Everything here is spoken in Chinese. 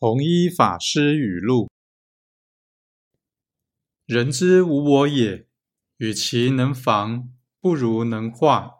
弘一法师语录。人之无我也与其能防不如能化。